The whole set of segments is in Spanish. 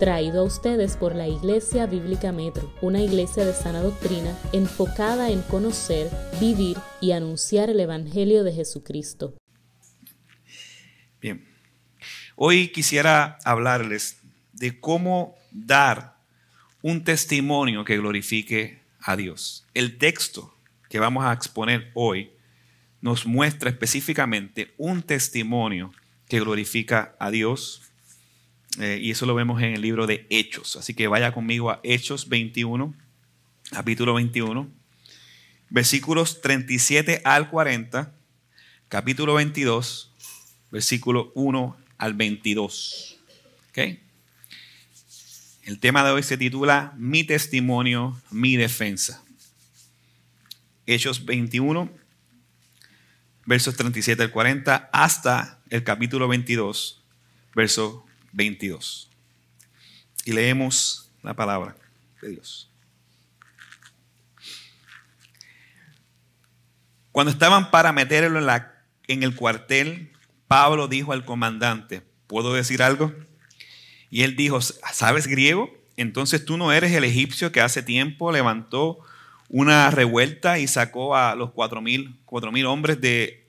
traído a ustedes por la Iglesia Bíblica Metro, una iglesia de sana doctrina enfocada en conocer, vivir y anunciar el Evangelio de Jesucristo. Bien, hoy quisiera hablarles de cómo dar un testimonio que glorifique a Dios. El texto que vamos a exponer hoy nos muestra específicamente un testimonio que glorifica a Dios. Eh, y eso lo vemos en el libro de Hechos. Así que vaya conmigo a Hechos 21, capítulo 21, versículos 37 al 40, capítulo 22, versículo 1 al 22. El tema de hoy se titula Mi testimonio, mi defensa. Hechos 21, versos 37 al 40, hasta el capítulo 22, verso 22. Y leemos la palabra de Dios. Cuando estaban para meterlo en, el cuartel, Pablo dijo al comandante, ¿puedo decir algo? Y él dijo, ¿sabes griego? Entonces tú no eres el egipcio que hace tiempo levantó una revuelta y sacó a los cuatro mil, hombres de,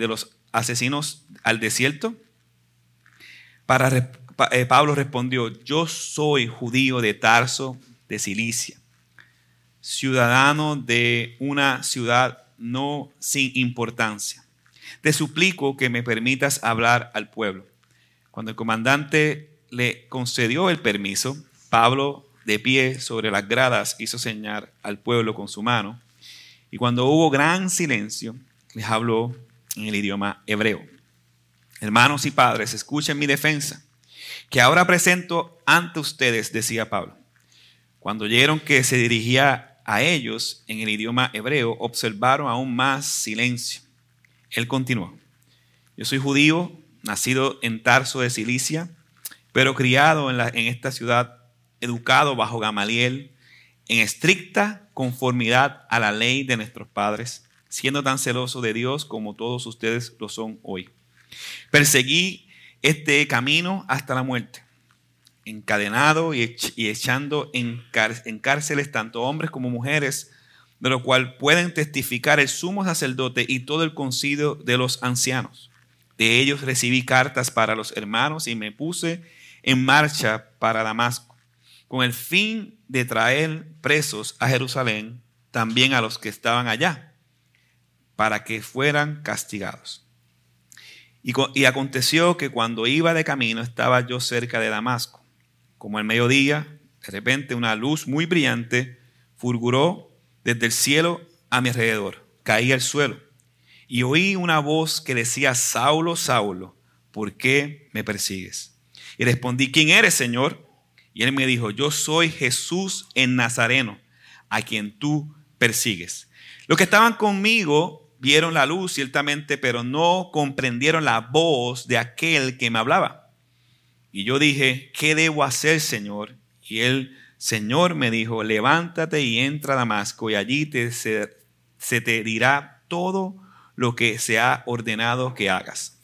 los asesinos al desierto. Para, eh, Pablo respondió, yo soy judío de Tarso, de Cilicia, ciudadano de una ciudad no sin importancia. Te suplico que me permitas hablar al pueblo. Cuando el comandante le concedió el permiso, Pablo de pie sobre las gradas hizo señal al pueblo con su mano, y cuando hubo gran silencio, les habló en el idioma hebreo. Hermanos y padres, escuchen mi defensa, que ahora presento ante ustedes, decía Pablo. Cuando oyeron que se dirigía a ellos en el idioma hebreo, observaron aún más silencio. Él continuó, yo soy judío, nacido en Tarso de Cilicia, pero criado en, esta ciudad educado bajo Gamaliel en estricta conformidad a la ley de nuestros padres, siendo tan celoso de Dios como todos ustedes lo son hoy. Perseguí este camino hasta la muerte, encadenado y, echando en, en cárceles tanto hombres como mujeres, de lo cual pueden testificar el sumo sacerdote y todo el concilio de los ancianos. De ellos recibí cartas para los hermanos y me puse en marcha para Damasco con el fin de traer presos a Jerusalén también a los que estaban allá, para que fueran castigados. Y, aconteció que cuando iba de camino estaba yo cerca de Damasco. Como al mediodía, de repente una luz muy brillante fulguró desde el cielo a mi alrededor. Caí al suelo y oí una voz que decía, Saulo, Saulo, ¿por qué me persigues? Y respondí, ¿quién eres, Señor? Y él me dijo, yo soy Jesús en Nazareno, a quien tú persigues. Los que estaban conmigo vieron la luz ciertamente, pero no comprendieron la voz de aquel que me hablaba. Y yo dije, ¿qué debo hacer, Señor? Y el Señor me dijo, levántate y entra a Damasco, y allí te, se, te dirá todo lo que se ha ordenado que hagas.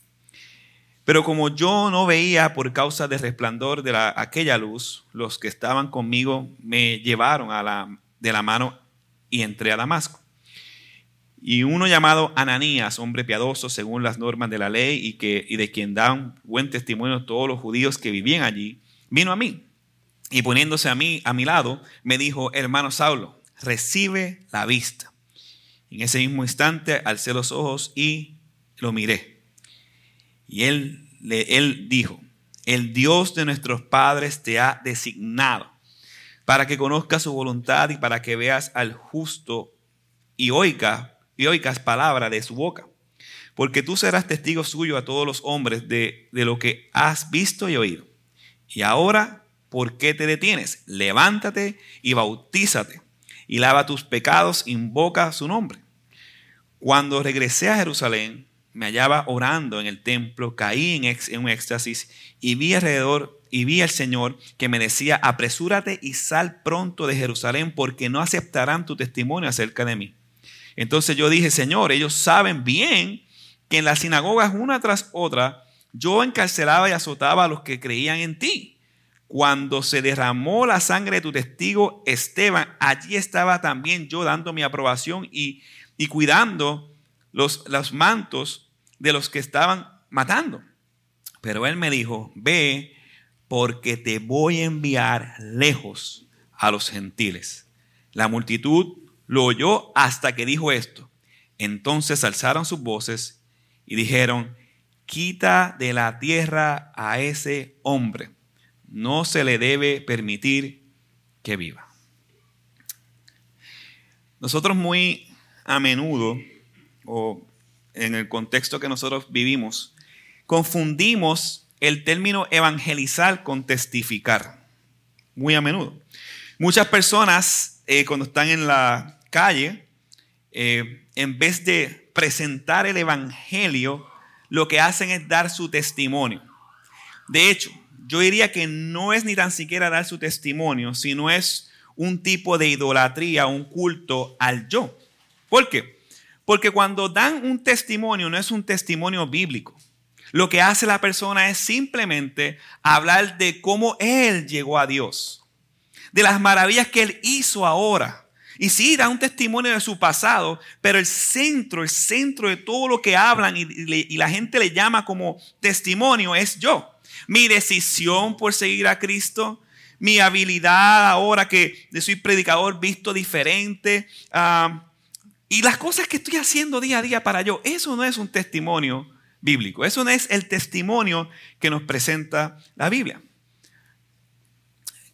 Pero como yo no veía por causa del resplandor de aquella luz, los que estaban conmigo me llevaron la, de la mano y entré a Damasco. Y uno llamado Ananías, hombre piadoso según las normas de la ley y, que, y de quien dan buen testimonio todos los judíos que vivían allí, vino a mí. Y poniéndose a mí, a mi lado, me dijo, hermano Saulo, recibe la vista. En ese mismo instante alcé los ojos y lo miré y él, él dijo, el Dios de nuestros padres te ha designado para que conozcas su voluntad y para que veas al justo y oigas, y oigas palabra de su boca. Porque tú serás testigo suyo a todos los hombres de, de lo que has visto y oído. Y ahora, ¿por qué te detienes? Levántate y bautízate y lava tus pecados, invoca su nombre. Cuando regresé a Jerusalén, me hallaba orando en el templo, caí en, un éxtasis y vi alrededor y vi al Señor que me decía, apresúrate y sal pronto de Jerusalén porque no aceptarán tu testimonio acerca de mí. Entonces yo dije, Señor, ellos saben bien que en las sinagogas una tras otra yo encarcelaba y azotaba a los que creían en ti. cuando se derramó la sangre de tu testigo Esteban, allí estaba también yo dando mi aprobación y, y cuidando los, los mantos de los que estaban matando. Pero él me dijo, ve porque te voy a enviar lejos a los gentiles. La multitud lo oyó hasta que dijo esto. Entonces alzaron sus voces y dijeron, quita de la tierra a ese hombre. No se le debe permitir que viva. Nosotros muy a menudo, o en el contexto que nosotros vivimos, confundimos el término evangelizar con testificar. Muy a menudo. Muchas personas eh, cuando están en la calle, eh, en vez de presentar el evangelio, lo que hacen es dar su testimonio. De hecho, yo diría que no es ni tan siquiera dar su testimonio, sino es un tipo de idolatría, un culto al yo. ¿Por qué? Porque cuando dan un testimonio no es un testimonio bíblico. Lo que hace la persona es simplemente hablar de cómo él llegó a Dios, de las maravillas que él hizo ahora. Y sí, da un testimonio de su pasado, pero el centro, el centro de todo lo que hablan y, la gente le llama como testimonio es yo. Mi decisión por seguir a Cristo, mi habilidad ahora que soy predicador visto diferente, y las cosas que estoy haciendo día a día para yo. Eso no es un testimonio bíblico. Eso no es el testimonio que nos presenta la Biblia.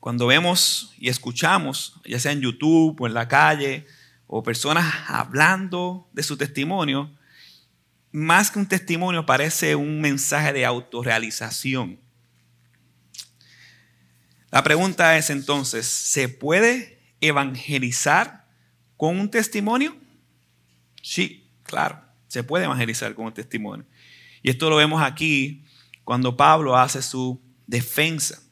Cuando vemos y escuchamos, ya sea en YouTube o en la calle, o personas hablando de su testimonio, más que un testimonio parece un mensaje de autorrealización. La pregunta es entonces, ¿se puede evangelizar con un testimonio? Sí, claro, se puede evangelizar con un testimonio. Y esto lo vemos aquí cuando Pablo hace su defensa.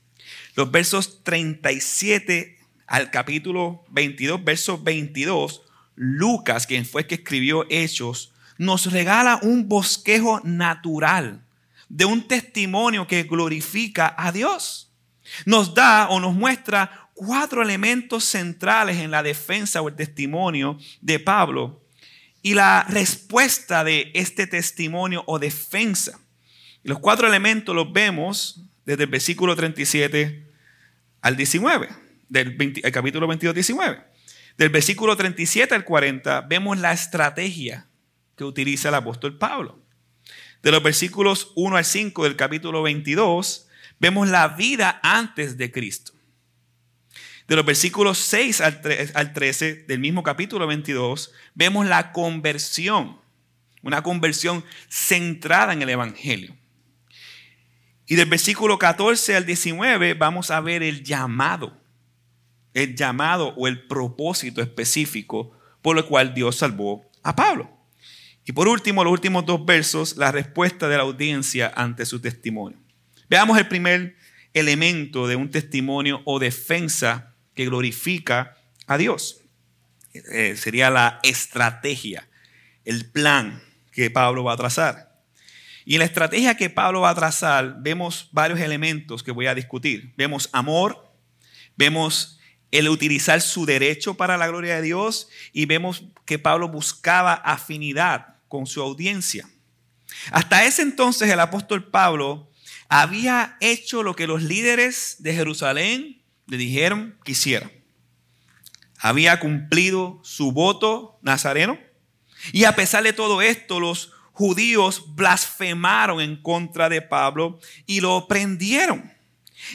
Los versos 37 al capítulo 22, verso 22, Lucas, quien fue que escribió Hechos, nos regala un bosquejo natural de un testimonio que glorifica a Dios. Nos da o nos muestra cuatro elementos centrales en la defensa o el testimonio de Pablo y la respuesta de este testimonio o defensa. los cuatro elementos los vemos desde el versículo 37 al 19, del capítulo 22, 19. Del versículo 37 al 40 vemos la estrategia que utiliza el apóstol Pablo. De los versículos 1 al 5 del capítulo 22 vemos la vida antes de Cristo. De los versículos 6 al 13 del mismo capítulo 22, vemos la conversión, una conversión centrada en el Evangelio. Y del versículo 14 al 19 vamos a ver el llamado, el llamado o el propósito específico por el cual Dios salvó a Pablo. Y por último, los últimos dos versos, la respuesta de la audiencia ante su testimonio. Veamos el primer elemento de un testimonio o defensa que glorifica a Dios. Eh, sería la estrategia, el plan que Pablo va a trazar. Y en la estrategia que Pablo va a trazar vemos varios elementos que voy a discutir. Vemos amor, vemos el utilizar su derecho para la gloria de Dios y vemos que Pablo buscaba afinidad con su audiencia. Hasta ese entonces el apóstol Pablo había hecho lo que los líderes de Jerusalén le dijeron que hiciera. Había cumplido su voto nazareno. Y a pesar de todo esto, los judíos blasfemaron en contra de Pablo y lo prendieron.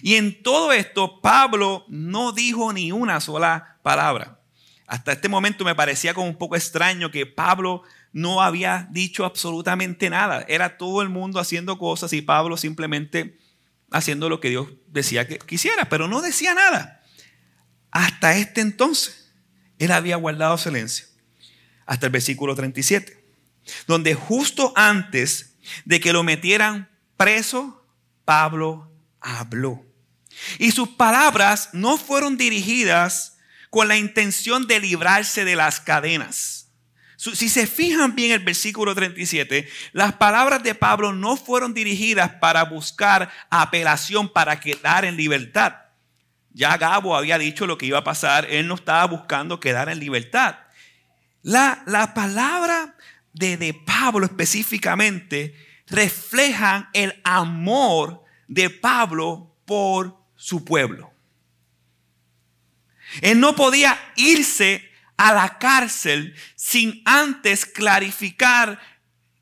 Y en todo esto, Pablo no dijo ni una sola palabra. Hasta este momento me parecía como un poco extraño que Pablo no había dicho absolutamente nada. Era todo el mundo haciendo cosas y Pablo simplemente haciendo lo que Dios decía que quisiera, pero no decía nada. Hasta este entonces, él había guardado silencio. Hasta el versículo 37, donde justo antes de que lo metieran preso, Pablo habló. Y sus palabras no fueron dirigidas con la intención de librarse de las cadenas. si se fijan bien el versículo 37, las palabras de Pablo no fueron dirigidas para buscar apelación para quedar en libertad. Ya Gabo había dicho lo que iba a pasar, él no estaba buscando quedar en libertad. La, la palabra de, Pablo específicamente reflejan el amor de Pablo por su pueblo. Él no podía irse a la cárcel sin antes clarificar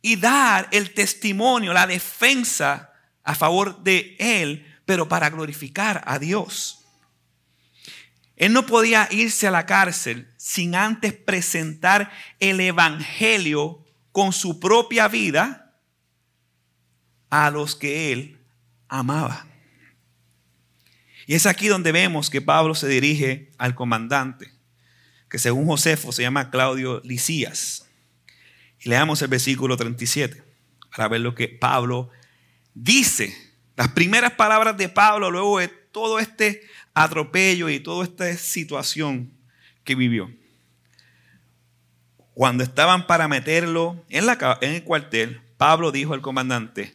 y dar el testimonio, la defensa a favor de él, pero para glorificar a Dios. Él no podía irse a la cárcel sin antes presentar el Evangelio con su propia vida a los que él amaba. Y es aquí donde vemos que Pablo se dirige al comandante que según Josefo se llama Claudio Licías. Y leamos el versículo 37 para ver lo que Pablo dice. Las primeras palabras de Pablo luego de todo este atropello y toda esta situación que vivió. Cuando estaban para meterlo en, la, en el cuartel, Pablo dijo al comandante,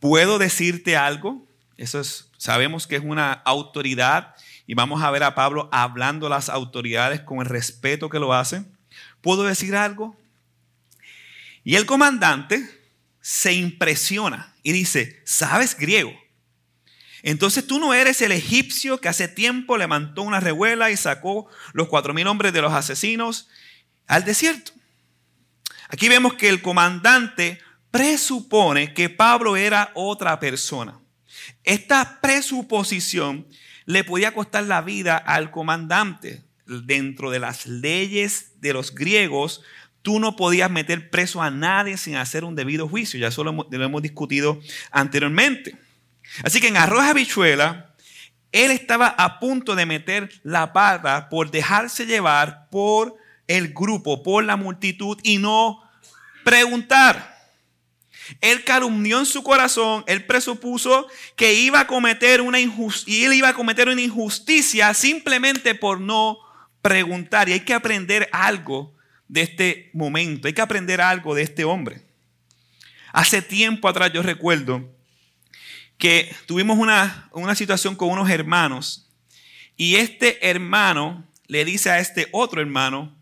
¿puedo decirte algo? Eso es, sabemos que es una autoridad y vamos a ver a Pablo hablando a las autoridades con el respeto que lo hacen. ¿Puedo decir algo? Y el comandante se impresiona y dice, ¿sabes griego? Entonces tú no eres el egipcio que hace tiempo levantó una revuela y sacó los cuatro mil hombres de los asesinos al desierto. Aquí vemos que el comandante presupone que Pablo era otra persona. Esta presuposición le podía costar la vida al comandante. Dentro de las leyes de los griegos, tú no podías meter preso a nadie sin hacer un debido juicio. Ya eso lo, hemos discutido anteriormente. Así que en arroz habichuela, él estaba a punto de meter la pata por dejarse llevar por el grupo, por la multitud y no preguntar. Él calumnió en su corazón, él presupuso que iba a cometer una injusticia, él iba a cometer una injusticia simplemente por no preguntar. Y hay que aprender algo de este momento, hay que aprender algo de este hombre. Hace tiempo atrás yo recuerdo que tuvimos una, una situación con unos hermanos y este hermano le dice a este otro hermano,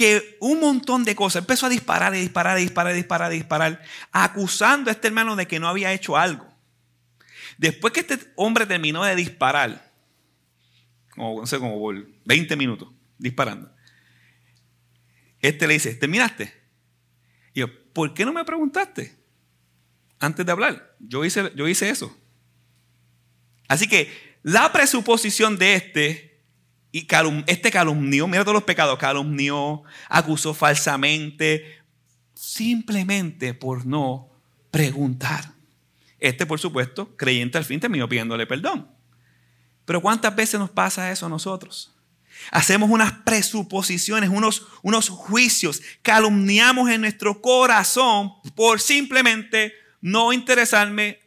que un montón de cosas, empezó a disparar y disparar y disparar y disparar y disparar, acusando a este hermano de que no había hecho algo. Después que este hombre terminó de disparar, como, no sé, como por 20 minutos disparando, este le dice, ¿terminaste? Y yo, ¿por qué no me preguntaste antes de hablar? Yo hice, yo hice eso. Así que la presuposición de este y este calumnió, mira todos los pecados, calumnió, acusó falsamente, simplemente por no preguntar. Este, por supuesto, creyente al fin terminó pidiéndole perdón. Pero ¿cuántas veces nos pasa eso a nosotros? Hacemos unas presuposiciones, unos, unos juicios, calumniamos en nuestro corazón por simplemente no interesarme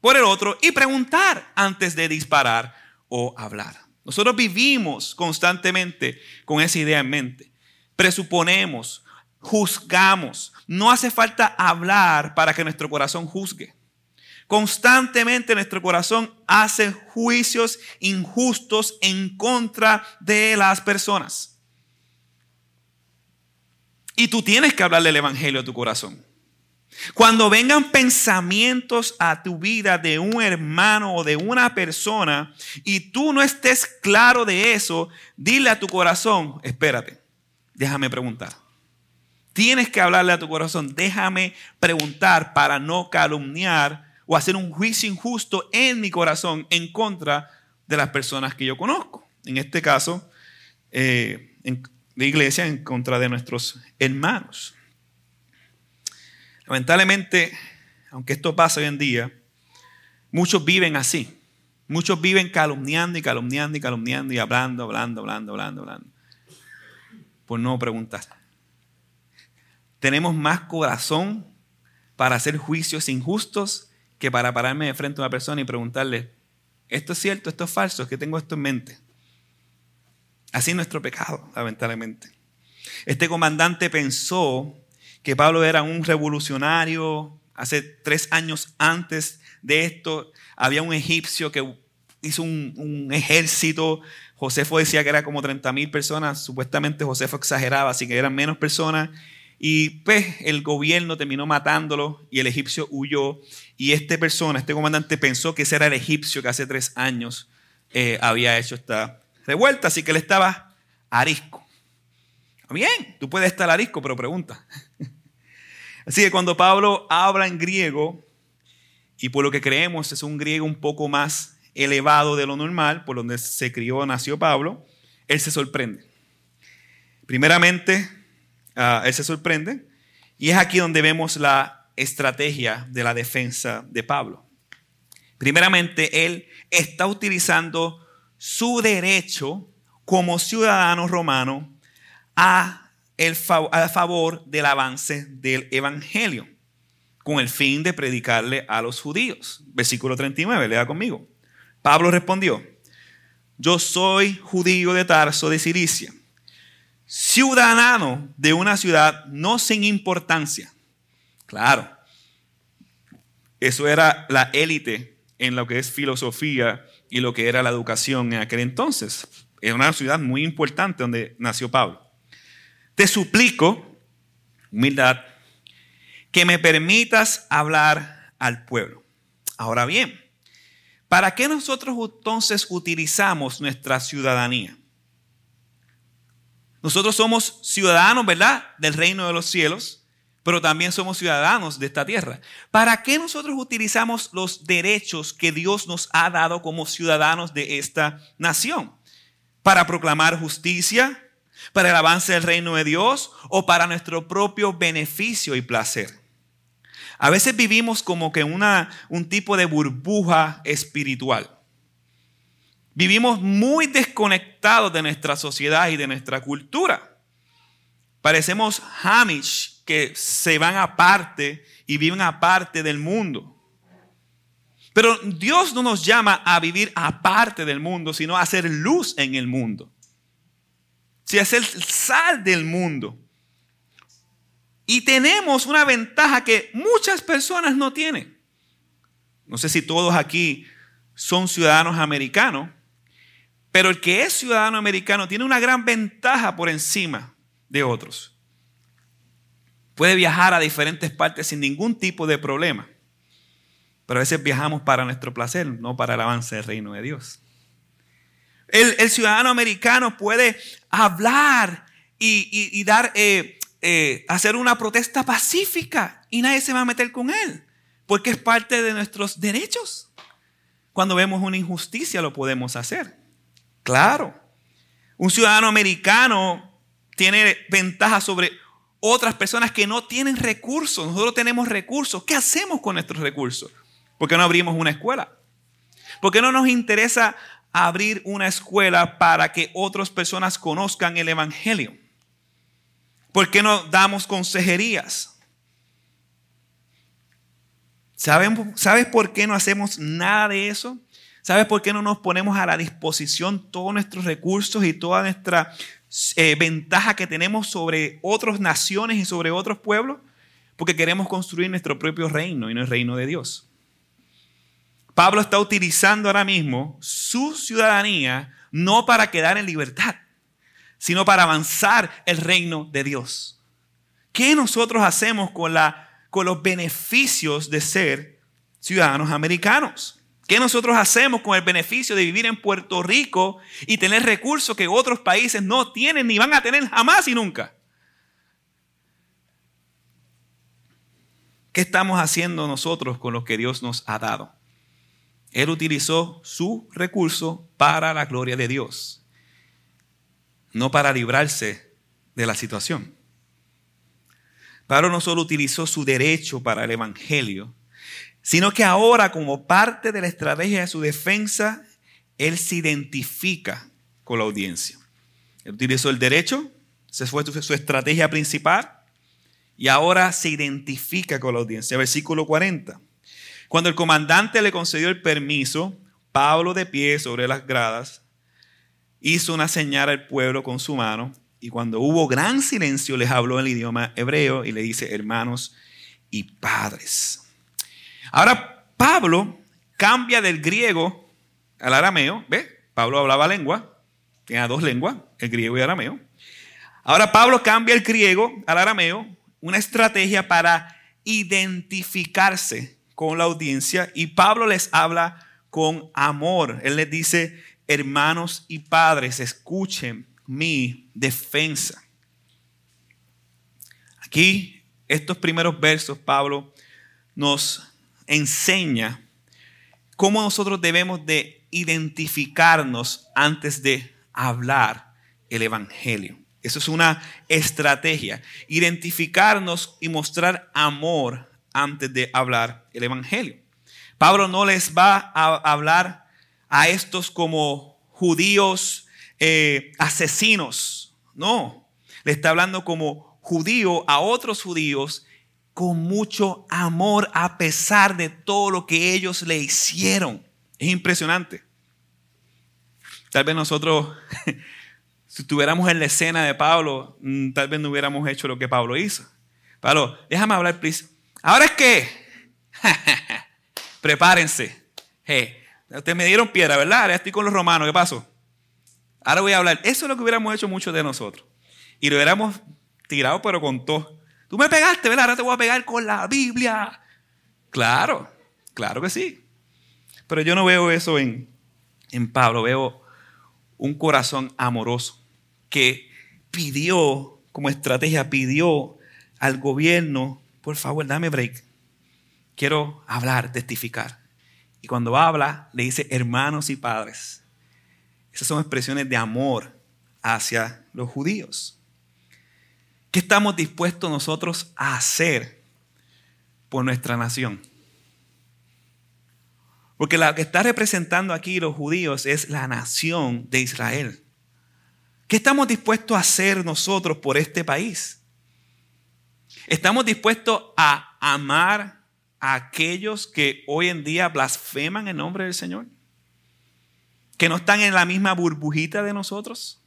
por el otro y preguntar antes de disparar o hablar. Nosotros vivimos constantemente con esa idea en mente. Presuponemos, juzgamos. No hace falta hablar para que nuestro corazón juzgue. Constantemente nuestro corazón hace juicios injustos en contra de las personas. Y tú tienes que hablarle el Evangelio a tu corazón. Cuando vengan pensamientos a tu vida de un hermano o de una persona y tú no estés claro de eso, dile a tu corazón, espérate, déjame preguntar. Tienes que hablarle a tu corazón, déjame preguntar para no calumniar o hacer un juicio injusto en mi corazón en contra de las personas que yo conozco. En este caso, eh, de iglesia en contra de nuestros hermanos. Lamentablemente, aunque esto pasa hoy en día, muchos viven así. Muchos viven calumniando y calumniando y calumniando y hablando, hablando, hablando, hablando, hablando. Por no preguntar. Tenemos más corazón para hacer juicios injustos que para pararme de frente a una persona y preguntarle, ¿esto es cierto? ¿Esto es falso? ¿Es que tengo esto en mente? Así es nuestro pecado, lamentablemente. Este comandante pensó que Pablo era un revolucionario. Hace tres años antes de esto había un egipcio que hizo un, ejército. Josefo decía que era como 30 mil personas. Supuestamente Josefo exageraba, así que eran menos personas. Y pues el gobierno terminó matándolo y el egipcio huyó. Y esta persona, este comandante, pensó que ese era el egipcio que hace tres años eh, había hecho esta revuelta. Así que él estaba arisco. Bien, tú puedes estar arisco, pero pregunta. Así que cuando Pablo habla en griego, y por lo que creemos es un griego un poco más elevado de lo normal, por donde se crió, nació Pablo, él se sorprende. Primeramente, ah, él se sorprende, y es aquí donde vemos la estrategia de la defensa de Pablo. Primeramente, él está utilizando su derecho como ciudadano romano a, el, a favor del avance del Evangelio, con el fin de predicarle a los judíos. Versículo 39, lea conmigo. Pablo respondió, yo soy judío de Tarso de Cilicia, ciudadano de una ciudad no sin importancia. Claro, eso era la élite en lo que es filosofía y lo que era la educación en aquel entonces. Era una ciudad muy importante donde nació Pablo. Te suplico, humildad, que me permitas hablar al pueblo. Ahora bien, ¿para qué nosotros entonces utilizamos nuestra ciudadanía? Nosotros somos ciudadanos, ¿verdad?, del reino de los cielos, pero también somos ciudadanos de esta tierra. ¿Para qué nosotros utilizamos los derechos que Dios nos ha dado como ciudadanos de esta nación? ¿Para proclamar justicia? Para el avance del reino de Dios o para nuestro propio beneficio y placer. A veces vivimos como que una, un tipo de burbuja espiritual. Vivimos muy desconectados de nuestra sociedad y de nuestra cultura. Parecemos Hamish que se van aparte y viven aparte del mundo. Pero Dios no nos llama a vivir aparte del mundo, sino a hacer luz en el mundo si es el sal del mundo. Y tenemos una ventaja que muchas personas no tienen. No sé si todos aquí son ciudadanos americanos, pero el que es ciudadano americano tiene una gran ventaja por encima de otros. Puede viajar a diferentes partes sin ningún tipo de problema, pero a veces viajamos para nuestro placer, no para el avance del reino de Dios. El, ciudadano americano puede hablar y, dar, eh, eh, hacer una protesta pacífica y nadie se va a meter con él, porque es parte de nuestros derechos. Cuando vemos una injusticia lo podemos hacer. Claro. Un ciudadano americano tiene ventaja sobre otras personas que no tienen recursos. Nosotros tenemos recursos. ¿Qué hacemos con nuestros recursos? ¿Por qué no abrimos una escuela? ¿Por qué no nos interesa abrir una escuela para que otras personas conozcan el Evangelio? ¿Por qué no damos consejerías? ¿Sabes por qué no hacemos nada de eso? ¿Sabes por qué no nos ponemos a la disposición todos nuestros recursos y toda nuestra eh, ventaja que tenemos sobre otras naciones y sobre otros pueblos? Porque queremos construir nuestro propio reino y no el reino de Dios. Pablo está utilizando ahora mismo su ciudadanía no para quedar en libertad, sino para avanzar el reino de Dios. ¿Qué nosotros hacemos con, con los beneficios de ser ciudadanos americanos? ¿Qué nosotros hacemos con el beneficio de vivir en Puerto Rico y tener recursos que otros países no tienen ni van a tener jamás y nunca? ¿Qué estamos haciendo nosotros con lo que Dios nos ha dado? Él utilizó su recurso para la gloria de Dios, no para librarse de la situación. Pablo no solo utilizó su derecho para el Evangelio, sino que ahora como parte de la estrategia de su defensa, él se identifica con la audiencia. Él utilizó el derecho, esa fue su estrategia principal, y ahora se identifica con la audiencia. Versículo 40. Cuando el comandante le concedió el permiso, Pablo de pie sobre las gradas hizo una señal al pueblo con su mano Y cuando hubo gran silencio, les habló el idioma hebreo y le dice hermanos y padres. Ahora, Pablo cambia del griego al arameo. ¿Ve? Pablo hablaba lengua, tenía dos lenguas, el griego y el arameo. Ahora Pablo cambia el griego al arameo, una estrategia para identificarse con la audiencia y Pablo les habla con amor. Él les dice, hermanos y padres, escuchen mi defensa. Aquí, estos primeros versos, Pablo nos enseña cómo nosotros debemos de identificarnos antes de hablar el Evangelio. Eso es una estrategia. Identificarnos y mostrar amor antes de hablar el Evangelio. Pablo no les va a hablar a estos como judíos eh, asesinos. No, le está hablando como judío a otros judíos con mucho amor a pesar de todo lo que ellos le hicieron. Es impresionante. Tal vez nosotros, si estuviéramos en la escena de Pablo, mm, tal vez no hubiéramos hecho lo que Pablo hizo. Pablo, déjame hablar, please. Ahora es que, prepárense. Hey, ustedes me dieron piedra, ¿verdad? Ahora estoy con los romanos, ¿qué pasó? Ahora voy a hablar. Eso es lo que hubiéramos hecho muchos de nosotros. Y lo hubiéramos tirado, pero con todo. Tú me pegaste, ¿verdad? Ahora te voy a pegar con la Biblia. Claro, claro que sí. Pero yo no veo eso en, en Pablo. Veo un corazón amoroso que pidió, como estrategia, pidió al gobierno, por favor, dame break. Quiero hablar, testificar. Y cuando habla, le dice hermanos y padres. Esas son expresiones de amor hacia los judíos. ¿Qué estamos dispuestos nosotros a hacer por nuestra nación? Porque la que está representando aquí los judíos es la nación de Israel. ¿Qué estamos dispuestos a hacer nosotros por este país? ¿Estamos dispuestos a amar a aquellos que hoy en día blasfeman el nombre del Señor? ¿Que no están en la misma burbujita de nosotros?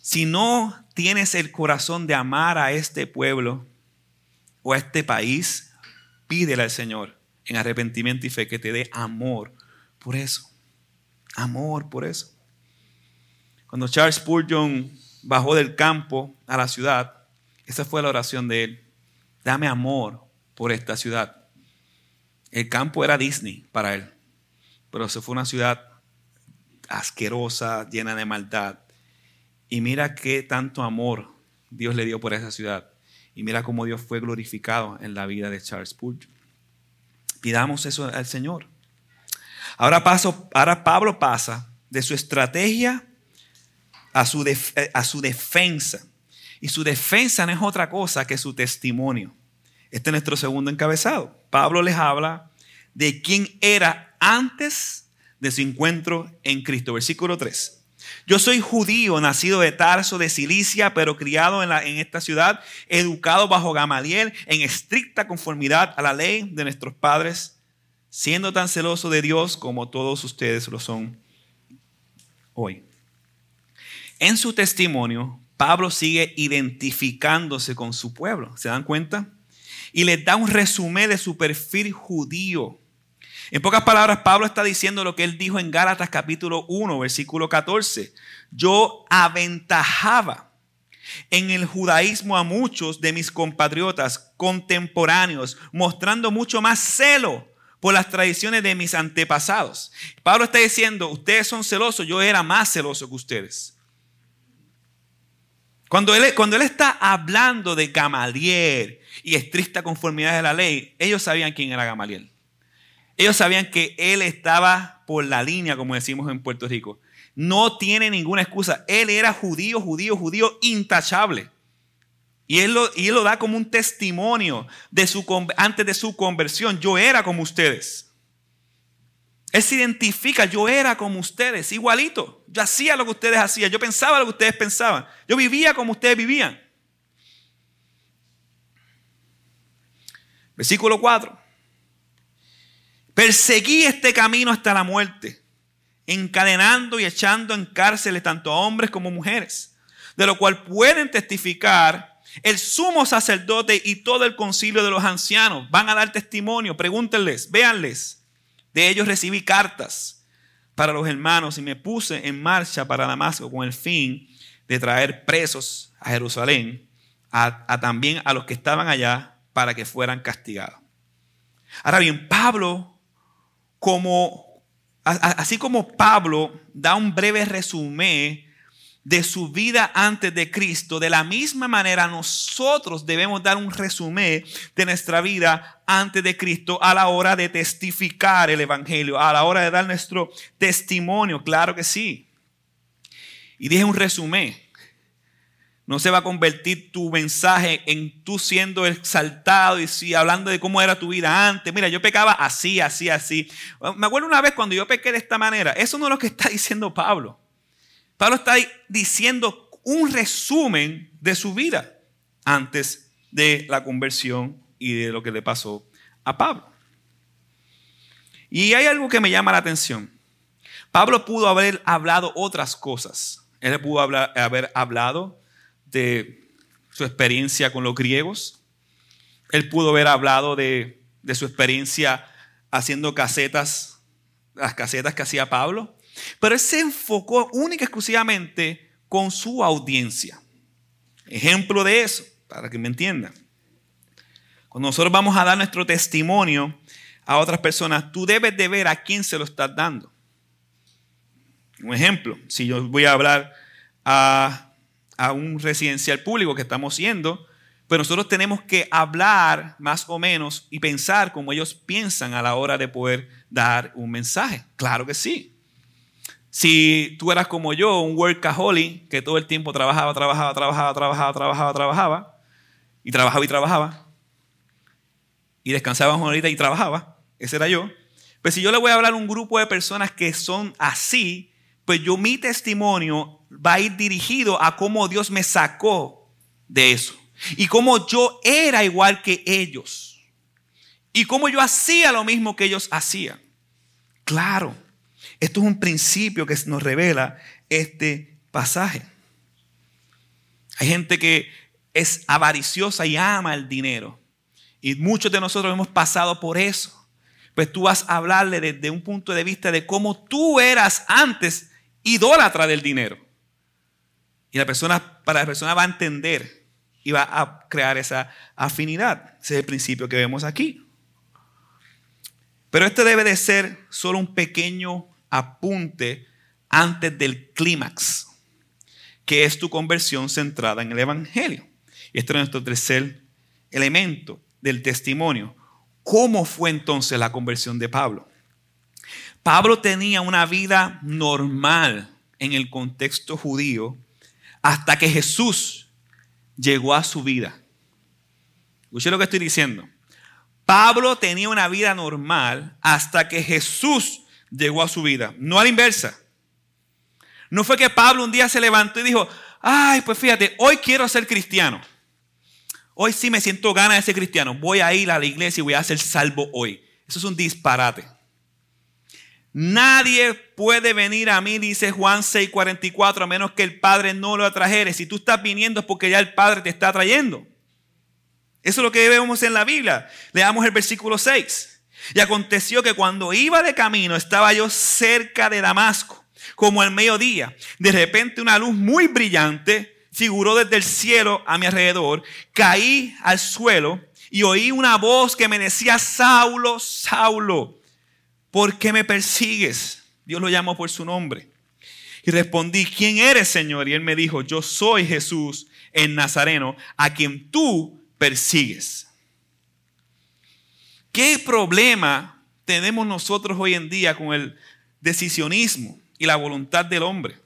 Si no tienes el corazón de amar a este pueblo o a este país, pídele al Señor en arrepentimiento y fe que te dé amor por eso. Amor por eso. Cuando Charles Spurgeon bajó del campo a la ciudad, esa fue la oración de él. Dame amor por esta ciudad. El campo era Disney para él, pero se fue una ciudad asquerosa, llena de maldad. Y mira qué tanto amor Dios le dio por esa ciudad. Y mira cómo Dios fue glorificado en la vida de Charles Spurgeon. Pidamos eso al Señor. Ahora, paso, ahora Pablo pasa de su estrategia a su, eh, a su defensa. Y su defensa no es otra cosa que su testimonio. Este es nuestro segundo encabezado. Pablo les habla de quién era antes de su encuentro en Cristo. Versículo 3. Yo soy judío, nacido de Tarso, de Cilicia, pero criado en, en, esta ciudad, educado bajo Gamaliel, en estricta conformidad a la ley de nuestros padres, siendo tan celoso de Dios como todos ustedes lo son hoy. En su testimonio, Pablo sigue identificándose con su pueblo. ¿Se dan cuenta? Y les da un resumen de su perfil judío en pocas palabras, Pablo está diciendo lo que él dijo en Gálatas capítulo 1, versículo 14. Yo aventajaba en el judaísmo a muchos de mis compatriotas contemporáneos, mostrando mucho más celo por las tradiciones de mis antepasados. Pablo está diciendo, ustedes son celosos, yo era más celoso que ustedes. Cuando él, cuando él está hablando de Gamaliel y estricta conformidad de la ley, ellos sabían quién era Gamaliel. Ellos sabían que él estaba por la línea, como decimos en Puerto Rico. No tiene ninguna excusa. Él era judío, judío, judío intachable. Y él lo, y él lo da como un testimonio de su, antes de su conversión. Yo era como ustedes. Él se identifica, yo era como ustedes, igualito. Yo hacía lo que ustedes hacían, yo pensaba lo que ustedes pensaban, yo vivía como ustedes vivían. Versículo 4. Perseguí este camino hasta la muerte, encadenando y echando en cárceles tanto a hombres como mujeres, de lo cual pueden testificar el sumo sacerdote y todo el concilio de los ancianos. Van a dar testimonio, pregúntenles, véanles. De ellos recibí cartas para los hermanos y me puse en marcha para Damasco con el fin de traer presos a Jerusalén, a, también a los que estaban allá para que fueran castigados. Ahora bien, Pablo, como, así como Pablo da un breve resumen de su vida antes de Cristo, de la misma manera nosotros debemos dar un resumen de nuestra vida antes de Cristo a la hora de testificar el Evangelio, a la hora de dar nuestro testimonio, claro que sí. Y dije un resumen. No se va a convertir tu mensaje en tú siendo exaltado y sí, hablando de cómo era tu vida antes. Mira, yo pecaba así, así, así. Me acuerdo una vez cuando yo pequé de esta manera. Eso no es lo que está diciendo Pablo. Pablo está diciendo un resumen de su vida antes de la conversión y de lo que le pasó a Pablo. Y hay algo que me llama la atención. Pablo pudo haber hablado otras cosas. Él pudo haber hablado de su experiencia con los griegos. Él pudo haber hablado de, su experiencia haciendo casetas, las casetas que hacía Pablo. Pero él se enfocó única y exclusivamente con su audiencia. Ejemplo de eso, para que me entiendan. Cuando nosotros vamos a dar nuestro testimonio a otras personas, tú debes de ver a quién se lo estás dando. Un ejemplo, si yo voy a hablar a a un residencial público que estamos yendo, pero nosotros tenemos que hablar más o menos y pensar como ellos piensan a la hora de poder dar un mensaje. Claro que sí. Si tú eras como yo, un workaholic, que todo el tiempo trabajaba, trabajaba, trabajaba, trabajaba, trabajaba, trabajaba, y trabajaba y trabajaba, y descansaba una horita y trabajaba, ese era yo, pues si yo le voy a hablar a un grupo de personas que son así, pues yo mi testimonio va a ir dirigido a cómo Dios me sacó de eso. Y cómo yo era igual que ellos. Y cómo yo hacía lo mismo que ellos hacían. Claro, esto es un principio que nos revela este pasaje. Hay gente que es avariciosa y ama el dinero. Y muchos de nosotros hemos pasado por eso. Pues tú vas a hablarle desde un punto de vista de cómo tú eras antes idólatra del dinero. Y la persona, para la persona va a entender y va a crear esa afinidad. Ese es el principio que vemos aquí. Pero este debe de ser solo un pequeño apunte antes del clímax, que es tu conversión centrada en el Evangelio. Y este es nuestro tercer elemento del testimonio. ¿Cómo fue entonces la conversión de Pablo? Pablo tenía una vida normal en el contexto judío hasta que Jesús llegó a su vida. Escuché lo que estoy diciendo. Pablo tenía una vida normal hasta que Jesús llegó a su vida, no a la inversa. No fue que Pablo un día se levantó y dijo, ay, pues fíjate, hoy quiero ser cristiano. Hoy sí me siento ganas de ser cristiano. Voy a ir a la iglesia y voy a ser salvo hoy. Eso es un disparate. Nadie puede venir a mí, dice Juan 6:44, a menos que el Padre no lo atrajere. Si tú estás viniendo es porque ya el Padre te está trayendo. Eso es lo que vemos en la Biblia. Leamos el versículo 6. Y aconteció que cuando iba de camino estaba yo cerca de Damasco, como al mediodía. De repente una luz muy brillante figuró desde el cielo a mi alrededor. Caí al suelo y oí una voz que me decía, Saulo, Saulo ¿por qué me persigues? Dios lo llamó por su nombre. Y respondí, ¿quién eres, Señor? Y él me dijo, yo soy Jesús en Nazareno, a quien tú persigues. ¿Qué problema tenemos nosotros hoy en día con el decisionismo y la voluntad del hombre?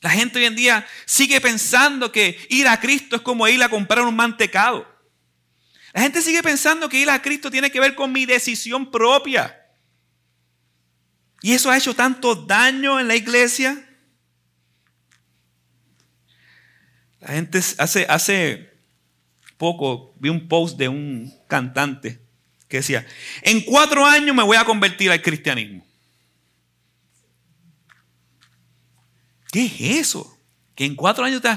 La gente hoy en día sigue pensando que ir a Cristo es como ir a comprar un mantecado. La gente sigue pensando que ir a Cristo tiene que ver con mi decisión propia. Y eso ha hecho tanto daño en la iglesia. La gente hace, hace poco vi un post de un cantante que decía, en cuatro años me voy a convertir al cristianismo. ¿Qué es eso? Que en cuatro años te...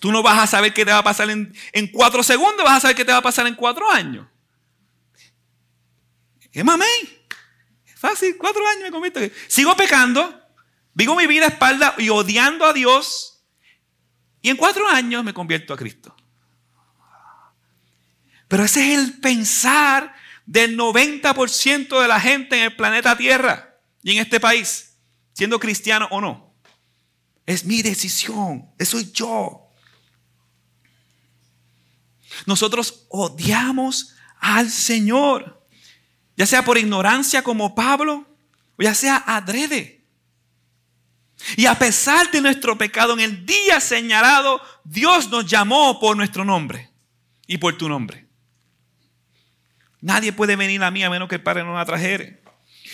tú no vas a saber qué te va a pasar en, en cuatro segundos, vas a saber qué te va a pasar en cuatro años. ¿Qué mamey? Fácil, cuatro años me convierto. Sigo pecando, vivo mi vida a espalda y odiando a Dios. Y en cuatro años me convierto a Cristo. Pero ese es el pensar del 90% de la gente en el planeta Tierra y en este país, siendo cristiano o no. Es mi decisión, eso soy yo. Nosotros odiamos al Señor ya sea por ignorancia como Pablo, o ya sea adrede. Y a pesar de nuestro pecado, en el día señalado, Dios nos llamó por nuestro nombre y por tu nombre. Nadie puede venir a mí a menos que el Padre no la trajere.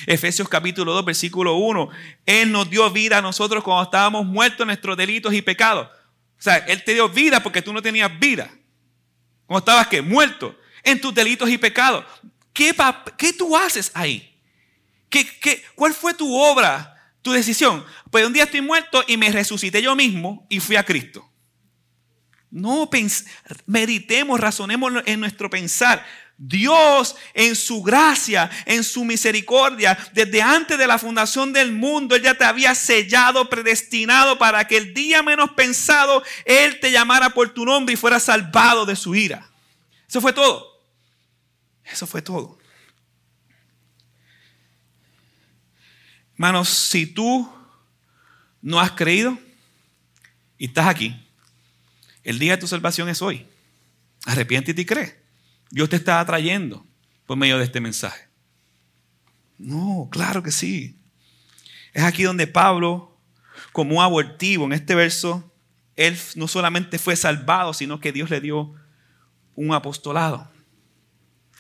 Efesios capítulo 2, versículo 1. Él nos dio vida a nosotros cuando estábamos muertos en nuestros delitos y pecados. O sea, Él te dio vida porque tú no tenías vida. Cuando estabas que muerto en tus delitos y pecados. ¿Qué, tú haces ahí? ¿Qué, qué, cuál fue tu obra, tu decisión? Pues un día estoy muerto y me resucité yo mismo y fui a Cristo. No, meditemos, razonemos en nuestro pensar. Dios en su gracia, en su misericordia, desde antes de la fundación del mundo, Él ya te había sellado, predestinado para que el día menos pensado Él te llamara por tu nombre y fuera salvado de su ira. Eso fue todo. Eso fue todo. Hermanos, si tú no has creído y estás aquí, el día de tu salvación es hoy. Arrepiéntete y cree. Dios te está atrayendo por medio de este mensaje. No, claro que sí. Es aquí donde Pablo, como abortivo en este verso, él no solamente fue salvado, sino que Dios le dio un apostolado.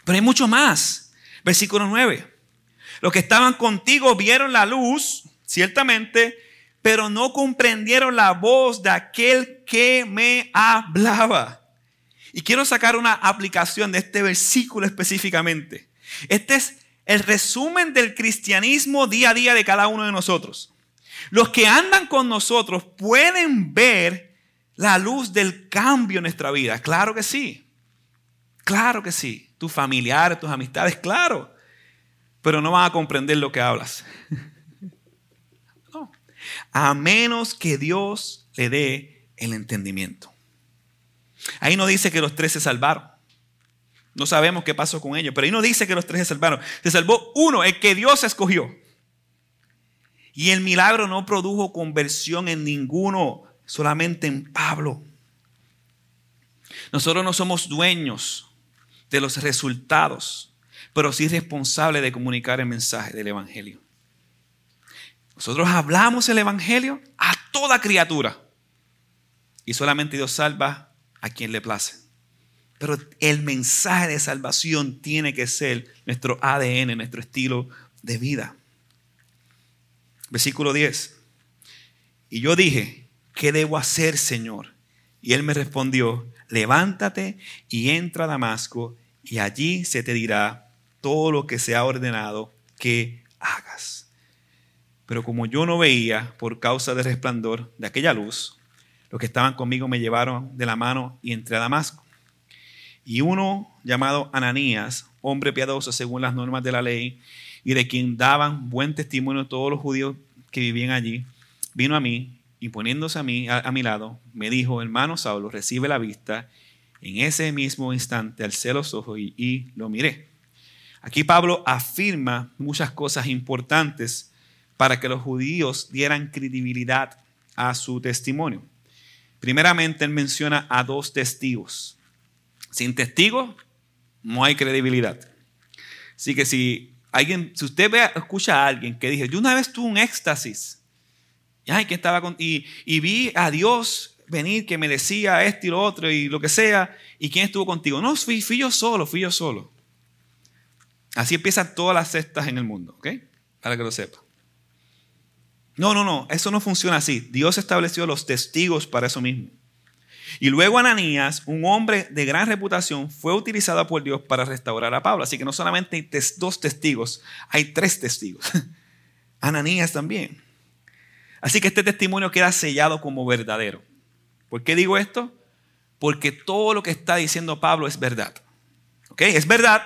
Pero hay mucho más. Versículo 9. Los que estaban contigo vieron la luz, ciertamente, pero no comprendieron la voz de aquel que me hablaba. Y quiero sacar una aplicación de este versículo específicamente. Este es el resumen del cristianismo día a día de cada uno de nosotros. Los que andan con nosotros pueden ver la luz del cambio en nuestra vida. Claro que sí. Claro que sí tus familiares, tus amistades, claro, pero no van a comprender lo que hablas. No. A menos que Dios le dé el entendimiento. Ahí no dice que los tres se salvaron. No sabemos qué pasó con ellos, pero ahí no dice que los tres se salvaron. Se salvó uno, el que Dios escogió. Y el milagro no produjo conversión en ninguno, solamente en Pablo. Nosotros no somos dueños de los resultados, pero sí responsable de comunicar el mensaje del Evangelio. Nosotros hablamos el Evangelio a toda criatura y solamente Dios salva a quien le place. Pero el mensaje de salvación tiene que ser nuestro ADN, nuestro estilo de vida. Versículo 10. Y yo dije, ¿qué debo hacer, Señor? Y él me respondió, levántate y entra a Damasco y allí se te dirá todo lo que se ha ordenado que hagas. Pero como yo no veía por causa del resplandor de aquella luz, los que estaban conmigo me llevaron de la mano y entré a Damasco. Y uno llamado Ananías, hombre piadoso según las normas de la ley, y de quien daban buen testimonio todos los judíos que vivían allí, vino a mí y poniéndose a mí a, mi lado, me dijo, hermano Saulo, recibe la vista. En ese mismo instante alcé los ojos y, lo miré. Aquí Pablo afirma muchas cosas importantes para que los judíos dieran credibilidad a su testimonio. Primeramente, él menciona a dos testigos. Sin testigos no hay credibilidad. Así que si alguien, si usted ve, escucha a alguien que dice, yo una vez tuve un éxtasis, y, que estaba y, vi a Dios venir que me decía esto y lo otro y lo que sea. ¿Y quién estuvo contigo? No, fui, yo solo, fui yo solo. Así empiezan todas las sectas en el mundo, ¿ok? Para que lo sepa. No, no, no, eso no funciona así. Dios estableció los testigos para eso mismo. Y luego Ananías, un hombre de gran reputación, fue utilizado por Dios para restaurar a Pablo. Así que no solamente hay dos testigos, hay tres testigos. Ananías también. Así que este testimonio queda sellado como verdadero. ¿Por qué digo esto? Porque todo lo que está diciendo Pablo es verdad. ¿Ok? Es verdad.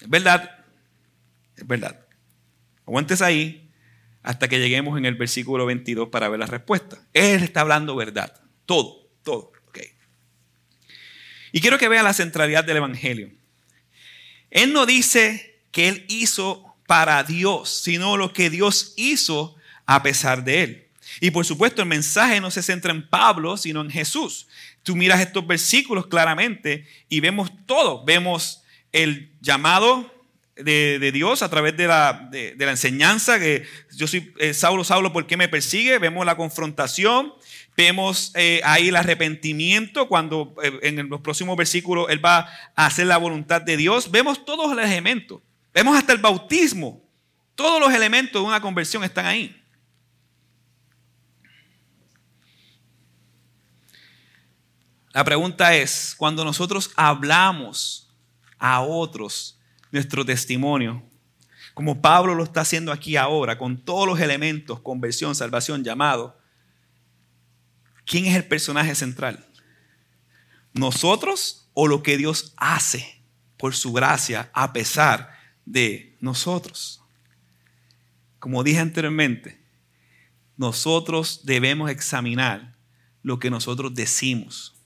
Es verdad. Es verdad. Aguantes ahí hasta que lleguemos en el versículo 22 para ver la respuesta. Él está hablando verdad. Todo, todo. Y quiero que vean la centralidad del Evangelio. Él no dice que Él hizo para Dios, sino lo que Dios hizo a pesar de Él. Y por supuesto el mensaje no se centra en Pablo, sino en Jesús. Tú miras estos versículos claramente y vemos todo. Vemos el llamado de, Dios a través de la, de, la, enseñanza, que yo soy eh, Saulo, Saulo, ¿por qué me persigue? Vemos la confrontación, vemos eh, ahí el arrepentimiento, cuando eh, en los próximos versículos él va a hacer la voluntad de Dios, vemos todos los elementos, vemos hasta el bautismo, todos los elementos de una conversión están ahí. La pregunta es, cuando nosotros hablamos a otros nuestro testimonio, como Pablo lo está haciendo aquí ahora, con todos los elementos, conversión, salvación, llamado, ¿quién es el personaje central? ¿Nosotros o lo que Dios hace por su gracia a pesar de nosotros? Como dije anteriormente, nosotros debemos examinar lo que nosotros decimos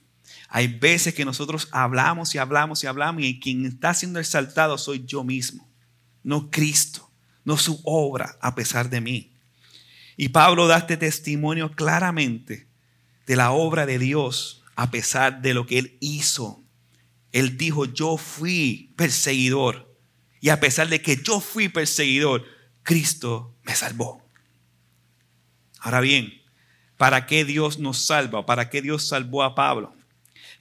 hay veces que nosotros hablamos y hablamos y hablamos y quien está siendo exaltado soy yo mismo, no Cristo, no su obra a pesar de mí. Y Pablo da este testimonio claramente de la obra de Dios a pesar de lo que él hizo. Él dijo, yo fui perseguidor. Y a pesar de que yo fui perseguidor, Cristo me salvó. Ahora bien, ¿para qué Dios nos salva? ¿Para qué Dios salvó a Pablo?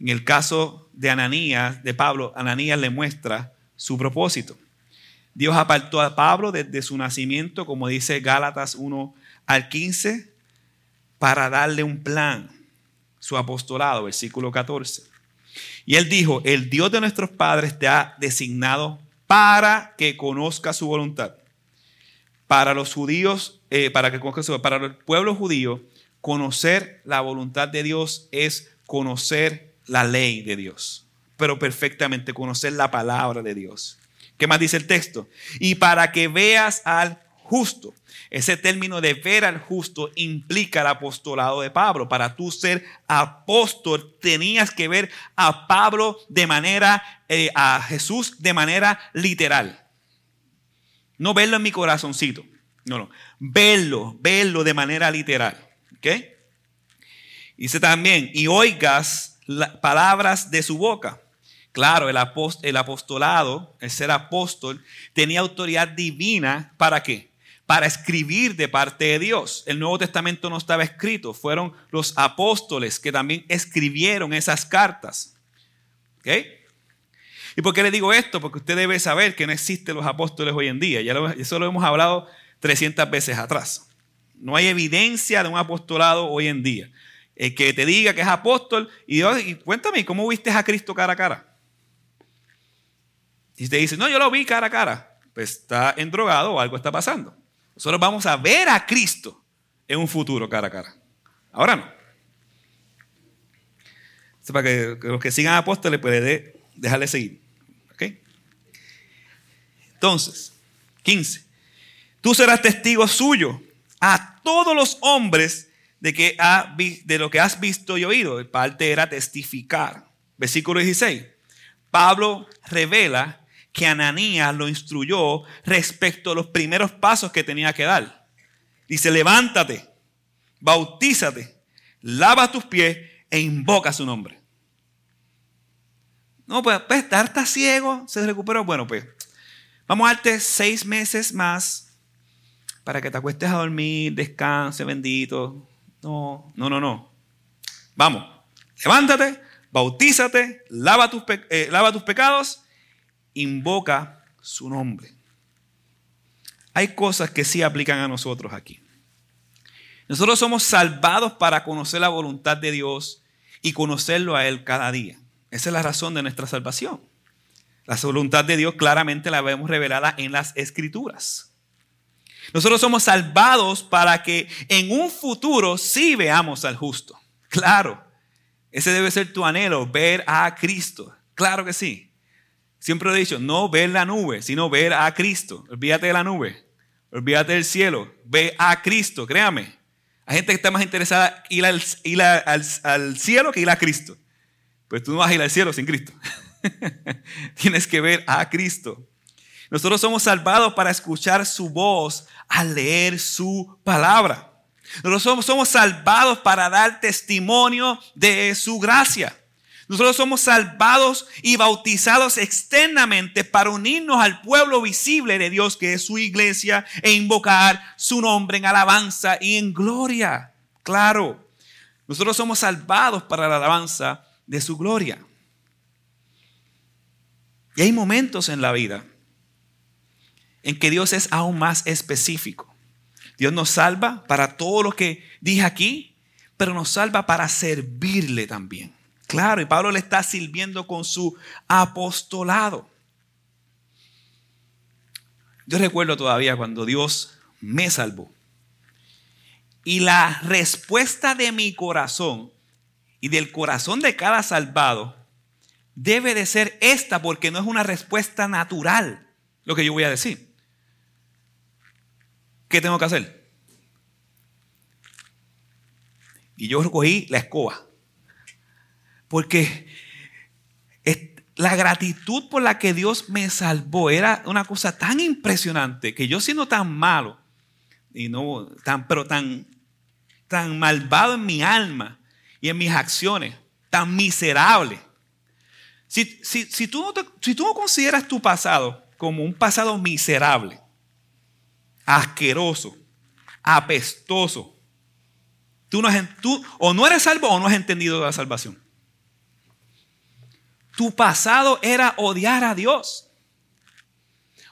En el caso de Ananías, de Pablo, Ananías le muestra su propósito. Dios apartó a Pablo desde su nacimiento, como dice Gálatas 1 al 15, para darle un plan, su apostolado, versículo 14. Y él dijo, el Dios de nuestros padres te ha designado para que conozca su voluntad. Para los judíos, eh, para que conozca su, para el pueblo judío, conocer la voluntad de Dios es conocer la ley de Dios, pero perfectamente conocer la palabra de Dios. ¿Qué más dice el texto? Y para que veas al justo. Ese término de ver al justo implica el apostolado de Pablo. Para tú ser apóstol tenías que ver a Pablo de manera, eh, a Jesús de manera literal. No verlo en mi corazoncito. No, no. Verlo, verlo de manera literal. ¿Ok? Dice también, y oigas palabras de su boca. Claro, el, el apostolado, el ser apóstol, tenía autoridad divina para qué? Para escribir de parte de Dios. El Nuevo Testamento no estaba escrito, fueron los apóstoles que también escribieron esas cartas. ¿Ok? ¿Y por qué le digo esto? Porque usted debe saber que no existen los apóstoles hoy en día. Ya eso lo hemos hablado 300 veces atrás. No hay evidencia de un apostolado hoy en día el que te diga que es apóstol y, y cuéntame, ¿cómo viste a Cristo cara a cara? Y te dice, no, yo lo vi cara a cara, pues está endrogado o algo está pasando. Nosotros vamos a ver a Cristo en un futuro cara a cara. Ahora no. para que, los que sigan apóstoles, puede dejarle seguir. ¿Ok? Entonces, 15. Tú serás testigo suyo a todos los hombres de, que de lo que has visto y oído. El parte era testificar. Versículo 16. Pablo revela que Ananías lo instruyó respecto a los primeros pasos que tenía que dar. Dice, levántate, bautízate, lava tus pies e invoca su nombre. No, pues, pues está ciego, se recuperó. Bueno, pues, vamos a darte seis meses más para que te acuestes a dormir, descanse, bendito. No, no, no, no. Vamos, levántate, bautízate, lava tus, eh, lava tus pecados, invoca su nombre. Hay cosas que sí aplican a nosotros aquí. Nosotros somos salvados para conocer la voluntad de Dios y conocerlo a Él cada día. Esa es la razón de nuestra salvación. La voluntad de Dios claramente la vemos revelada en las escrituras. Nosotros somos salvados para que en un futuro sí veamos al justo. Claro, ese debe ser tu anhelo, ver a Cristo. Claro que sí. Siempre he dicho, no ver la nube, sino ver a Cristo. Olvídate de la nube, olvídate del cielo, ve a Cristo, créame. Hay gente que está más interesada en ir, al, al cielo que ir a Cristo. Pues tú no vas a ir al cielo sin Cristo. Tienes que ver a Cristo. Nosotros somos salvados para escuchar su voz al leer su palabra. Nosotros somos, salvados para dar testimonio de su gracia. Nosotros somos salvados y bautizados externamente para unirnos al pueblo visible de Dios, que es su iglesia, e invocar su nombre en alabanza y en gloria. Claro, nosotros somos salvados para la alabanza de su gloria. Y hay momentos en la vida en que Dios es aún más específico. Dios nos salva para todo lo que dije aquí, pero nos salva para servirle también. Claro, y Pablo le está sirviendo con su apostolado. Yo recuerdo todavía cuando Dios me salvó. Y la respuesta de mi corazón y del corazón de cada salvado debe de ser esta porque no es una respuesta natural lo que yo voy a decir. ¿Qué tengo que hacer? Y yo recogí la escoba. Porque la gratitud por la que Dios me salvó era una cosa tan impresionante que yo siendo tan malo y no tan pero tan tan malvado en mi alma y en mis acciones, tan miserable. Si, si, tú, no si tú no consideras tu pasado como un pasado miserable, asqueroso, apestoso. Tú, no, tú o no eres salvo o no has entendido la salvación. Tu pasado era odiar a Dios.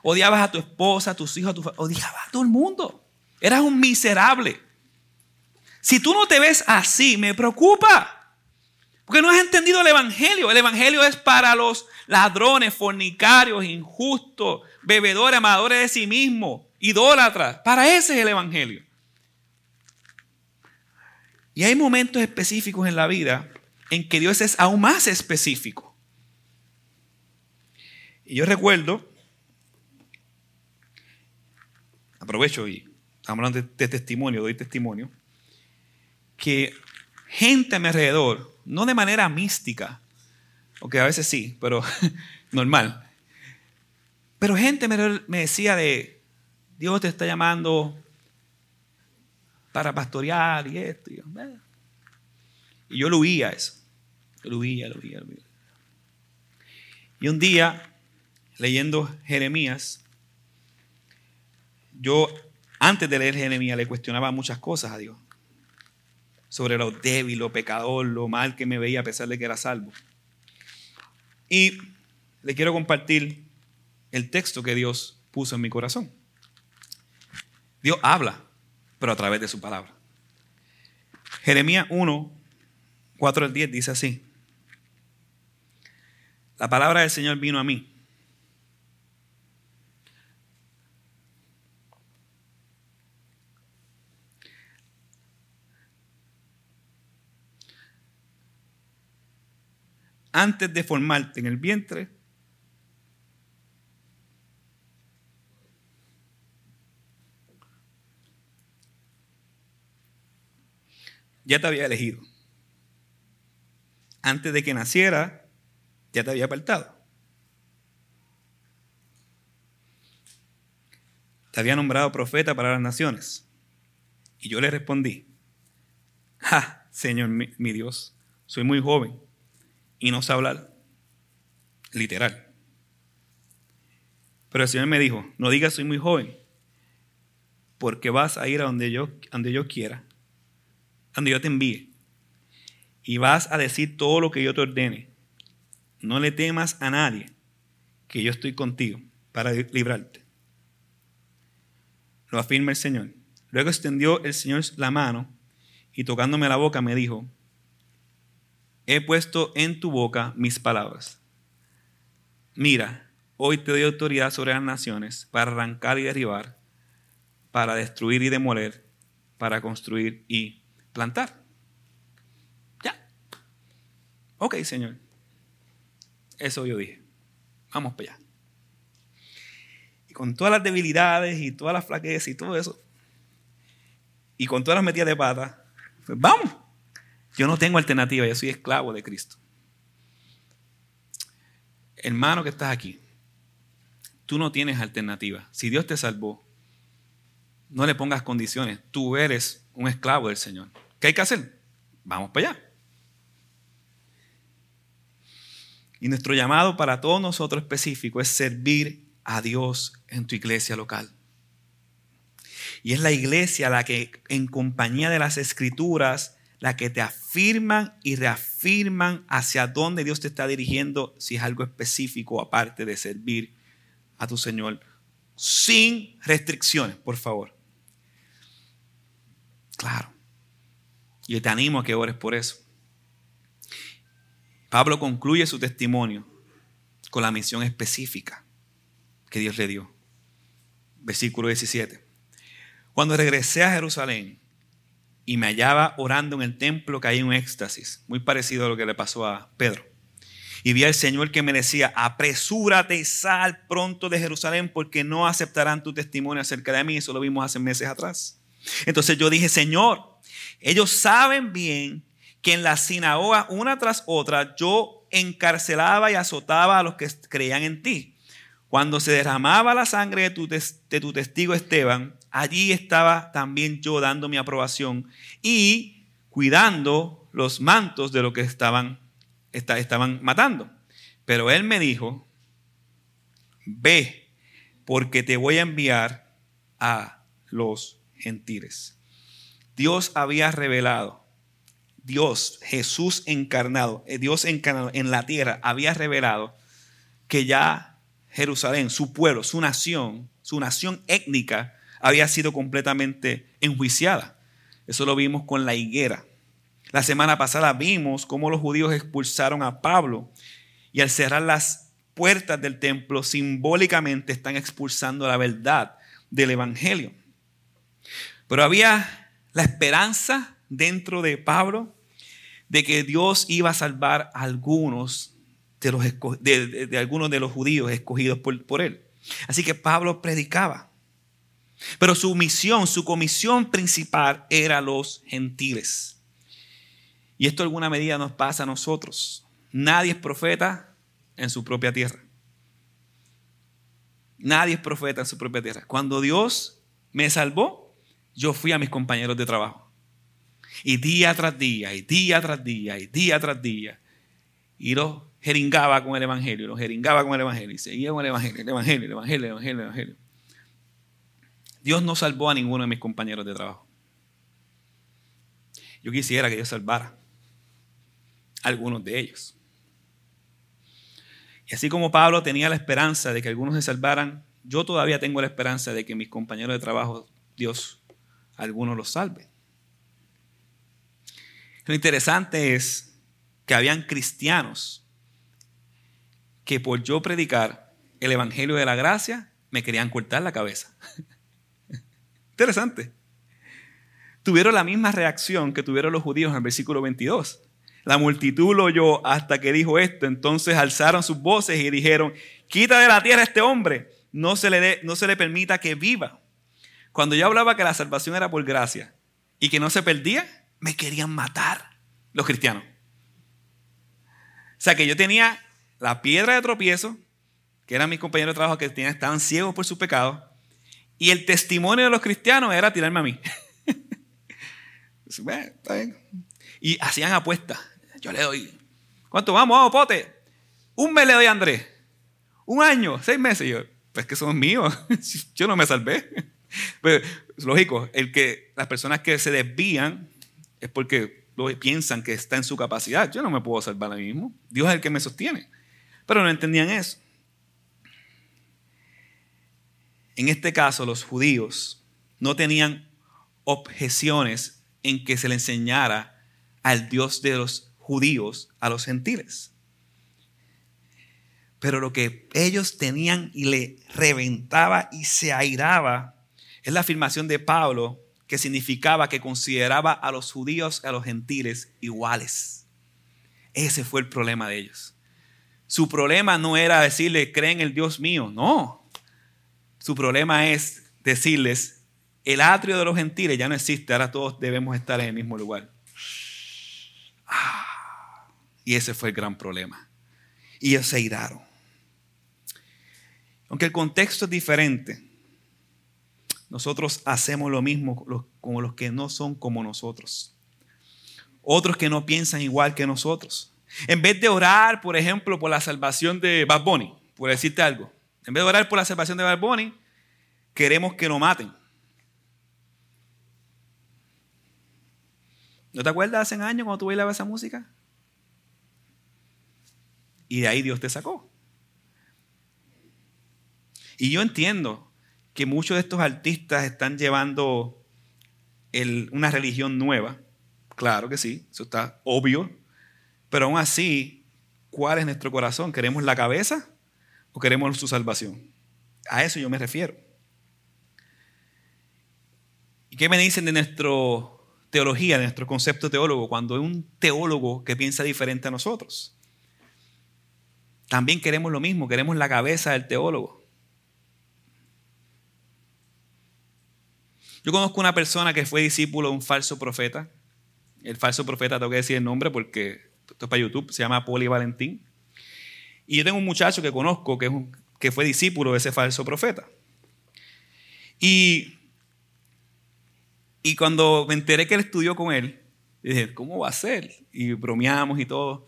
Odiabas a tu esposa, a tus hijos, a tu odiabas a todo el mundo. Eras un miserable. Si tú no te ves así, me preocupa. Porque no has entendido el Evangelio. El Evangelio es para los ladrones, fornicarios, injustos, bebedores, amadores de sí mismos, idólatras. Para ese es el Evangelio. Y hay momentos específicos en la vida en que Dios es aún más específico. Y yo recuerdo, aprovecho y estamos hablando de, testimonio, doy testimonio, que gente a mi alrededor, no de manera mística, aunque a veces sí, pero normal, pero gente me decía de, Dios te está llamando para pastorear y esto. Y yo, y yo lo oía eso. Yo lo oía, lo oía, lo oía. Y un día, leyendo Jeremías, yo antes de leer Jeremías le cuestionaba muchas cosas a Dios. Sobre lo débil, lo pecador, lo mal que me veía a pesar de que era salvo. Y le quiero compartir el texto que Dios puso en mi corazón. Dios habla, pero a través de su palabra. Jeremías 1, 4 al 10 dice así. La palabra del Señor vino a mí. Antes de formarte en el vientre, ya te había elegido. Antes de que naciera, ya te había apartado. Te había nombrado profeta para las naciones. Y yo le respondí, ¡Ja, Señor mi, Dios! Soy muy joven y no sé hablar. Literal. Pero el Señor me dijo, no digas soy muy joven, porque vas a ir a yo, donde yo quiera donde yo te envíe. Y vas a decir todo lo que yo te ordene. No le temas a nadie, que yo estoy contigo para librarte. Lo afirma el Señor. Luego extendió el Señor la mano y tocándome la boca me dijo, he puesto en tu boca mis palabras. Mira, hoy te doy autoridad sobre las naciones para arrancar y derribar, para destruir y demoler, para construir y plantar. Ya. Ok, Señor. Eso yo dije. Vamos para allá. Y con todas las debilidades y todas las flaquezas y todo eso, y con todas las metidas de pata, pues vamos. Yo no tengo alternativa, yo soy esclavo de Cristo. Hermano que estás aquí, tú no tienes alternativa. Si Dios te salvó, no le pongas condiciones. Tú eres un esclavo del Señor. ¿Qué hay que hacer? Vamos para allá. Y nuestro llamado para todos nosotros específico es servir a Dios en tu iglesia local. Y es la iglesia la que en compañía de las escrituras, la que te afirman y reafirman hacia dónde Dios te está dirigiendo si es algo específico aparte de servir a tu Señor sin restricciones, por favor. Claro. Yo te animo a que ores por eso. Pablo concluye su testimonio con la misión específica que Dios le dio. Versículo 17. Cuando regresé a Jerusalén y me hallaba orando en el templo, caí en un éxtasis, muy parecido a lo que le pasó a Pedro. Y vi al Señor que me decía, apresúrate y sal pronto de Jerusalén porque no aceptarán tu testimonio acerca de mí. Eso lo vimos hace meses atrás. Entonces yo dije, Señor, ellos saben bien que en la sinagoga, una tras otra, yo encarcelaba y azotaba a los que creían en ti. Cuando se derramaba la sangre de tu, de tu testigo Esteban, allí estaba también yo dando mi aprobación y cuidando los mantos de lo que estaban, estaban matando. Pero él me dijo, ve, porque te voy a enviar a los gentiles. Dios había revelado, Dios, Jesús encarnado, eh, Dios encarnado en la tierra, había revelado que ya Jerusalén, su pueblo, su nación, su nación étnica, había sido completamente enjuiciada. Eso lo vimos con la higuera. La semana pasada vimos cómo los judíos expulsaron a Pablo y al cerrar las puertas del templo simbólicamente están expulsando la verdad del Evangelio. Pero había la esperanza dentro de Pablo de que Dios iba a salvar a algunos de, los, de, algunos de los judíos escogidos por, por él. Así que Pablo predicaba. Pero su misión, su comisión principal era los gentiles. Y esto en alguna medida nos pasa a nosotros. Nadie es profeta en su propia tierra. Nadie es profeta en su propia tierra. Cuando Dios me salvó, yo fui a mis compañeros de trabajo. Y día tras día, y día tras día, y día tras día. Y los jeringaba con el Evangelio, los jeringaba con el Evangelio, y seguía con el Evangelio, el Evangelio, el Evangelio, el Evangelio, el Evangelio. Dios no salvó a ninguno de mis compañeros de trabajo. Yo quisiera que Dios salvara a algunos de ellos. Y así como Pablo tenía la esperanza de que algunos se salvaran, yo todavía tengo la esperanza de que mis compañeros de trabajo, Dios algunos los salven. Lo interesante es que habían cristianos que por yo predicar el Evangelio de la Gracia me querían cortar la cabeza. Interesante. Tuvieron la misma reacción que tuvieron los judíos en el versículo 22. La multitud lo oyó hasta que dijo esto. Entonces alzaron sus voces y dijeron, quita de la tierra a este hombre, no se le, no se le permita que viva. Cuando yo hablaba que la salvación era por gracia y que no se perdía, me querían matar los cristianos. O sea que yo tenía la piedra de tropiezo, que eran mis compañeros de trabajo que estaban ciegos por su pecado, y el testimonio de los cristianos era tirarme a mí. y hacían apuestas. Yo le doy, ¿cuánto vamos? Vamos, pote. Un mes le doy a Andrés. Un año, seis meses. yo, pues que son míos. yo no me salvé. Pues, lógico, el que las personas que se desvían es porque piensan que está en su capacidad. Yo no me puedo salvar a mí mismo. Dios es el que me sostiene. Pero no entendían eso. En este caso, los judíos no tenían objeciones en que se le enseñara al Dios de los judíos a los gentiles. Pero lo que ellos tenían y le reventaba y se airaba Es la afirmación de Pablo que significaba que consideraba a los judíos y a los gentiles iguales. Ese fue el problema de ellos. Su problema no era decirle, creen el Dios mío, no. Su problema es decirles, el atrio de los gentiles ya no existe, ahora todos debemos estar en el mismo lugar. Ah, y ese fue el gran problema. Y ellos se iraron. Aunque el contexto es diferente, nosotros hacemos lo mismo con los que no son como nosotros. Otros que no piensan igual que nosotros. En vez de orar, por ejemplo, por la salvación de Bad Bunny, por decirte algo, en vez de orar por la salvación de Bad Bunny, queremos que lo maten. ¿No te acuerdas hace años cuando tú bailabas esa música? Y de ahí Dios te sacó. Y yo entiendo que muchos de estos artistas están llevando una religión nueva. Claro que sí, eso está obvio. Pero aún así, ¿cuál es nuestro corazón? ¿Queremos la cabeza o queremos su salvación? A eso yo me refiero. ¿Y qué me dicen de nuestra teología, de nuestro concepto teólogo, cuando hay un teólogo que piensa diferente a nosotros? También queremos lo mismo, queremos la cabeza del teólogo. Yo conozco una persona que fue discípulo de un falso profeta. El falso profeta, tengo que decir el nombre porque esto es para YouTube, se llama Poli Valentín. Y yo tengo un muchacho que conozco que, que fue discípulo de ese falso profeta. Y, y cuando me enteré que él estudió con él, dije, ¿cómo va a ser? Y bromeamos y todo.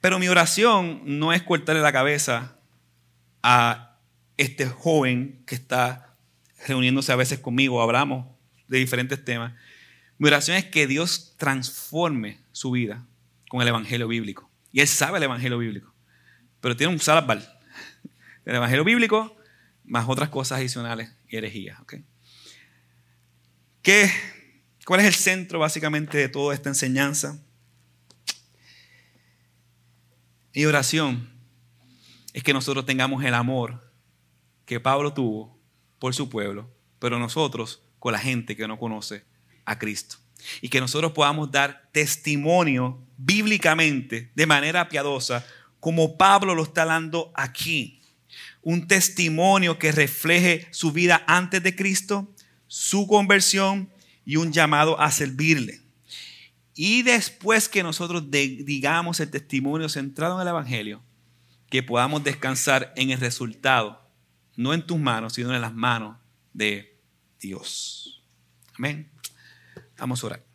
Pero mi oración no es cortarle la cabeza a este joven que está reuniéndose a veces conmigo, hablamos de diferentes temas. Mi oración es que Dios transforme su vida con el Evangelio bíblico. Y Él sabe el Evangelio bíblico, pero tiene un salabal. El Evangelio bíblico más otras cosas adicionales y herejías. ¿Qué, ¿Cuál es el centro básicamente de toda esta enseñanza? Mi oración es que nosotros tengamos el amor que Pablo tuvo por su pueblo, pero nosotros con la gente que no conoce a Cristo. Y que nosotros podamos dar testimonio bíblicamente, de manera piadosa, como Pablo lo está dando aquí. Un testimonio que refleje su vida antes de Cristo, su conversión y un llamado a servirle. Y después que nosotros digamos el testimonio centrado en el Evangelio, que podamos descansar en el resultado no en tus manos, sino en las manos de Dios. Amén. Vamos a orar.